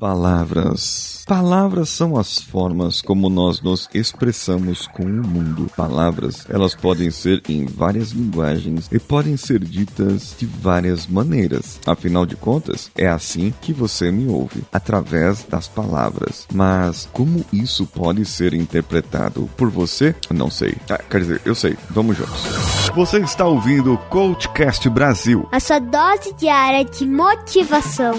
Palavras. Palavras são as formas como nós nos expressamos com o mundo. Palavras, elas podem ser em várias linguagens e podem ser ditas de várias maneiras. Afinal de contas, é assim que você me ouve, através das palavras. Mas como isso pode ser interpretado por você? Não sei. Ah, quer dizer, eu sei. Vamos juntos. Você está ouvindo o Coachcast Brasil. A sua dose diária de motivação.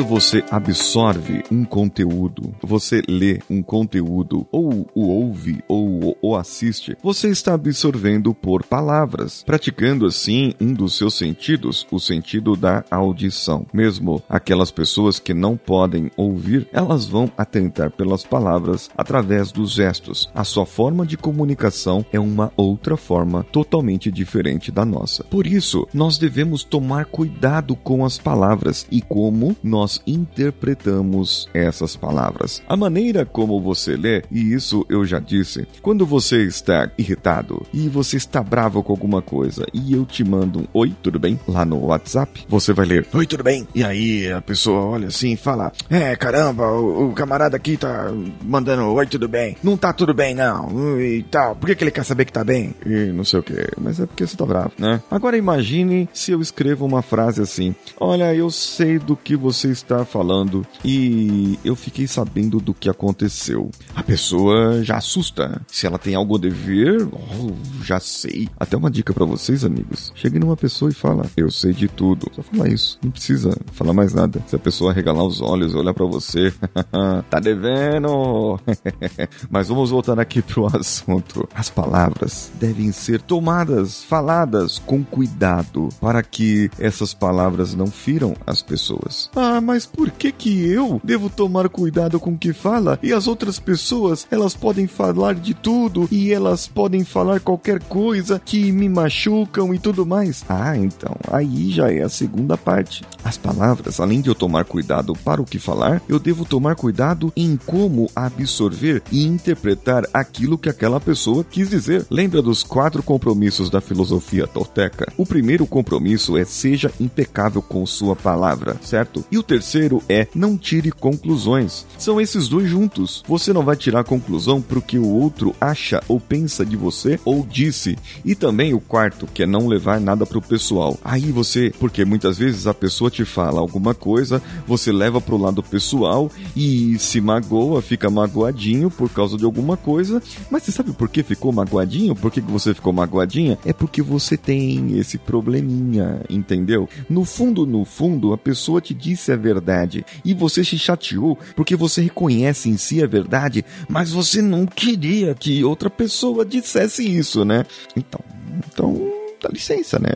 Quando você absorve um conteúdo, você lê um conteúdo, ou o ouve, ou o assiste, você está absorvendo por palavras, praticando assim um dos seus sentidos, o sentido da audição. Mesmo aquelas pessoas que não podem ouvir, elas vão atentar pelas palavras através dos gestos. A sua forma de comunicação é uma outra forma totalmente diferente da nossa. Por isso, nós devemos tomar cuidado com as palavras e como nós nós interpretamos essas palavras. A maneira como você lê, e isso eu já disse, quando você está irritado e você está bravo com alguma coisa e eu te mando um oi, tudo bem? Lá no WhatsApp, você vai ler oi, tudo bem? E aí a pessoa olha assim e fala: É, caramba, o, o camarada aqui tá mandando oi, tudo bem? Não tá tudo bem, não. E tal. Por que, que ele quer saber que tá bem? E não sei o que. Mas é porque você tá bravo, né? Agora imagine se eu escrevo uma frase assim: Olha, eu sei do que você está falando e eu fiquei sabendo do que aconteceu. A pessoa já assusta. Se ela tem algo a dever, oh, já sei. Até uma dica para vocês, amigos. Chegue numa pessoa e fala: Eu sei de tudo. Só falar isso. Não precisa falar mais nada. Se a pessoa regalar os olhos, olhar para você, tá devendo. Mas vamos voltar aqui pro assunto. As palavras devem ser tomadas, faladas com cuidado para que essas palavras não firam as pessoas. Ah, mas por que que eu devo tomar cuidado com o que fala e as outras pessoas, elas podem falar de tudo e elas podem falar qualquer coisa que me machucam e tudo mais? Ah, então, aí já é a segunda parte. As palavras, além de eu tomar cuidado para o que falar, eu devo tomar cuidado em como absorver e interpretar aquilo que aquela pessoa quis dizer. Lembra dos quatro compromissos da filosofia tolteca? O primeiro compromisso é seja impecável com sua palavra, certo? E o terceiro é não tire conclusões. São esses dois juntos. Você não vai tirar conclusão pro que o outro acha ou pensa de você ou disse. E também o quarto, que é não levar nada pro pessoal. Aí você, porque muitas vezes a pessoa te fala alguma coisa, você leva pro lado pessoal e se magoa, fica magoadinho por causa de alguma coisa. Mas você sabe por que ficou magoadinho? Por que você ficou magoadinha? É porque você tem esse probleminha, entendeu? No fundo, no fundo, a pessoa te disse a verdade e você se chateou porque você reconhece em si a verdade, mas você não queria que outra pessoa dissesse isso, né? Então, então dá licença, né?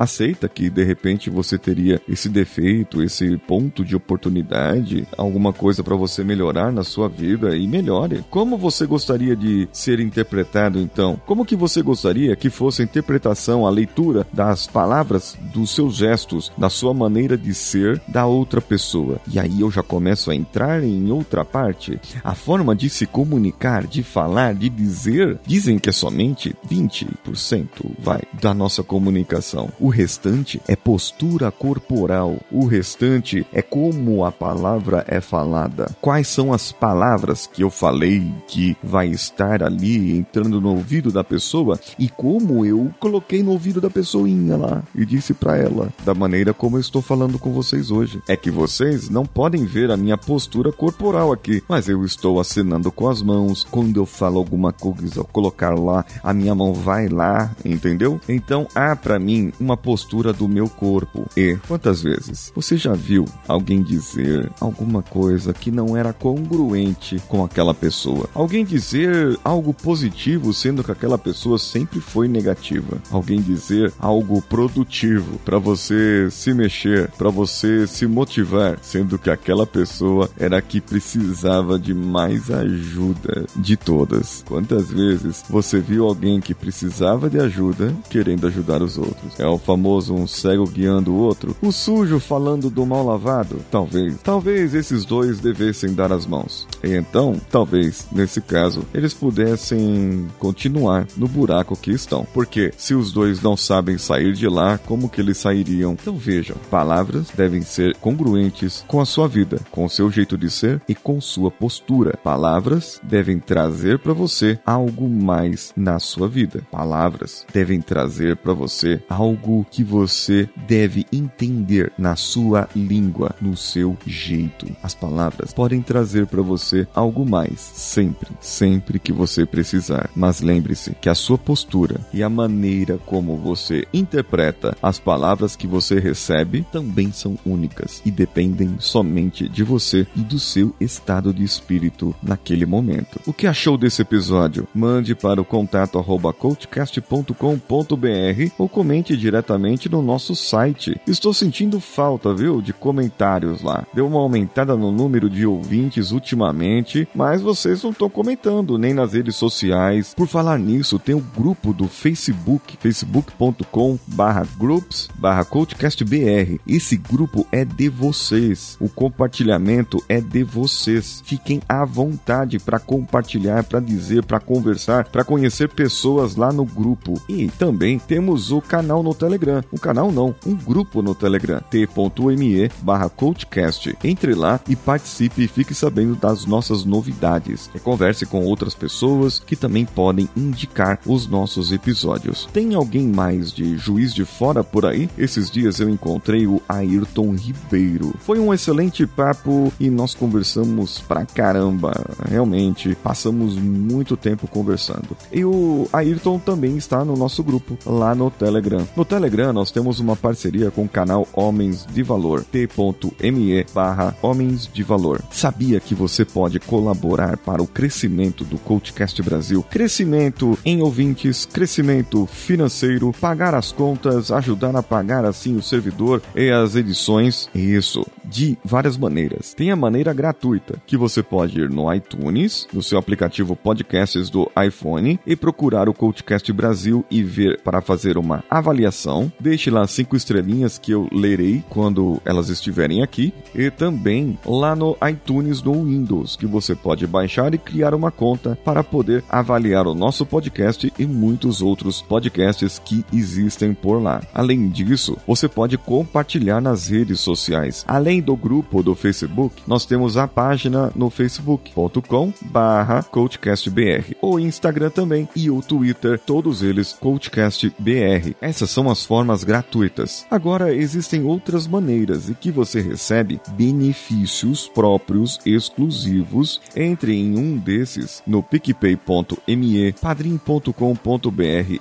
Aceita que de repente você teria esse defeito, esse ponto de oportunidade, alguma coisa para você melhorar na sua vida e melhore. Como você gostaria de ser interpretado então? Como que você gostaria que fosse a interpretação, a leitura das palavras, dos seus gestos, da sua maneira de ser da outra pessoa? E aí eu já começo a entrar em outra parte. A forma de se comunicar, de falar, de dizer, dizem que é somente 20% vai da nossa comunicação. O restante é postura corporal. O restante é como a palavra é falada. Quais são as palavras que eu falei que vai estar ali entrando no ouvido da pessoa e como eu coloquei no ouvido da pessoinha lá e disse para ela da maneira como eu estou falando com vocês hoje. É que vocês não podem ver a minha postura corporal aqui, mas eu estou acenando com as mãos. Quando eu falo alguma coisa, colocar lá, a minha mão vai lá, entendeu? Então há para mim uma postura do meu corpo. E quantas vezes você já viu alguém dizer alguma coisa que não era congruente com aquela pessoa? Alguém dizer algo positivo sendo que aquela pessoa sempre foi negativa. Alguém dizer algo produtivo para você se mexer, para você se motivar, sendo que aquela pessoa era a que precisava de mais ajuda de todas. Quantas vezes você viu alguém que precisava de ajuda que querendo ajudar os outros. É o famoso um cego guiando o outro, o sujo falando do mal lavado. Talvez, talvez esses dois devessem dar as mãos. E então, talvez, nesse caso, eles pudessem continuar no buraco que estão. Porque se os dois não sabem sair de lá, como que eles sairiam? Então vejam, palavras devem ser congruentes com a sua vida, com o seu jeito de ser e com sua postura. Palavras devem trazer para você algo mais na sua vida. Palavras devem trazer para você algo que você deve entender na sua língua, no seu jeito. As palavras podem trazer para você algo mais, sempre, sempre que você precisar. Mas lembre-se que a sua postura e a maneira como você interpreta as palavras que você recebe também são únicas e dependem somente de você e do seu estado de espírito naquele momento. O que achou desse episódio? Mande para o contato coachcast.com.br ou comente diretamente no nosso site. Estou sentindo falta, viu, de comentários lá. Deu uma aumentada no número de ouvintes ultimamente, mas vocês não estão comentando nem nas redes sociais. Por falar nisso, tem o grupo do Facebook, facebook.com barra groups barra coachcastbr. Esse grupo é de vocês. O compartilhamento é de vocês. Fiquem à vontade para compartilhar, para dizer, para conversar, para conhecer pessoas lá no grupo. E também temos o canal no Telegram. Um canal não, um grupo no Telegram. t.me barra coachcast. Entre lá e participe e fique sabendo das nossas novidades. E converse com outras pessoas que também podem indicar os nossos episódios. Tem alguém mais de Juiz de Fora por aí? Esses dias eu encontrei o Ayrton Ribeiro. Foi um excelente papo e nós conversamos pra caramba. Realmente, passamos muito tempo conversando. E o Ayrton também está no nosso grupo, lá no Telegram. No Telegram, nós temos uma parceria com o canal Homens de Valor, t.me barra Homens de Valor. Sabia que você pode colaborar para o crescimento do Coachcast Brasil? Crescimento em ouvintes, crescimento financeiro, pagar as contas, ajudar a pagar assim o servidor e as edições. Isso, de várias maneiras. Tem a maneira gratuita, que você pode ir no iTunes, no seu aplicativo Podcasts do iPhone e procurar o Coachcast Brasil e ver para fazer uma avaliação. Deixe lá cinco estrelinhas que eu lerei quando elas estiverem aqui. E também lá no iTunes do Windows, que você pode baixar e criar uma conta para poder avaliar o nosso podcast e muitos outros podcasts que existem por lá. Além disso, você pode compartilhar nas redes sociais. Além do grupo do Facebook, nós temos a página no facebook.com barra coachcastbr, o Instagram também e o Twitter, todos eles coachcastbr. Essas são as formas gratuitas. Agora existem outras maneiras e que você recebe benefícios próprios exclusivos. Entre em um desses no picpay.me, padrim.com.br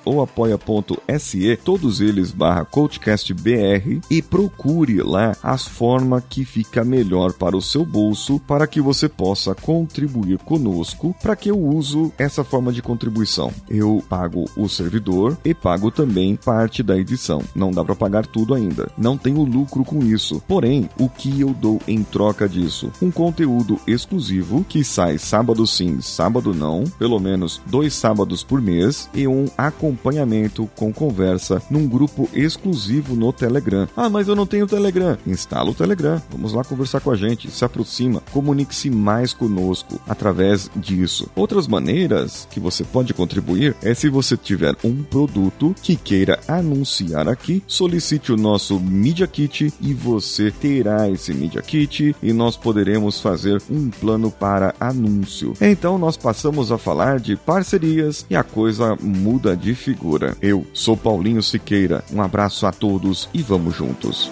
ou apoia.se, todos eles barra coachcastbr e procure lá as formas que fica melhor para o seu bolso para que você possa contribuir conosco para que eu uso essa forma de contribuição. Eu pago o servidor e pago também parte da edição. Não dá para pagar tudo ainda. Não tenho lucro com isso. Porém, o que eu dou em troca disso? Um conteúdo exclusivo que sai sábado sim, sábado não, pelo menos dois sábados por mês e um acompanhamento com conversa num grupo exclusivo no Telegram. Ah, mas eu não tenho Telegram. Instala o Telegram. Vamos lá conversar com a gente. Se aproxima, comunique-se mais conosco através disso. Outras maneiras que você pode contribuir é se você tiver um produto que queira anunciar aqui, solicite o nosso Media Kit e você terá esse Media Kit e nós poderemos fazer um plano para anúncio. Então nós passamos a falar de parcerias e a coisa muda de figura. Eu sou Paulinho Siqueira. Um abraço a todos e vamos juntos.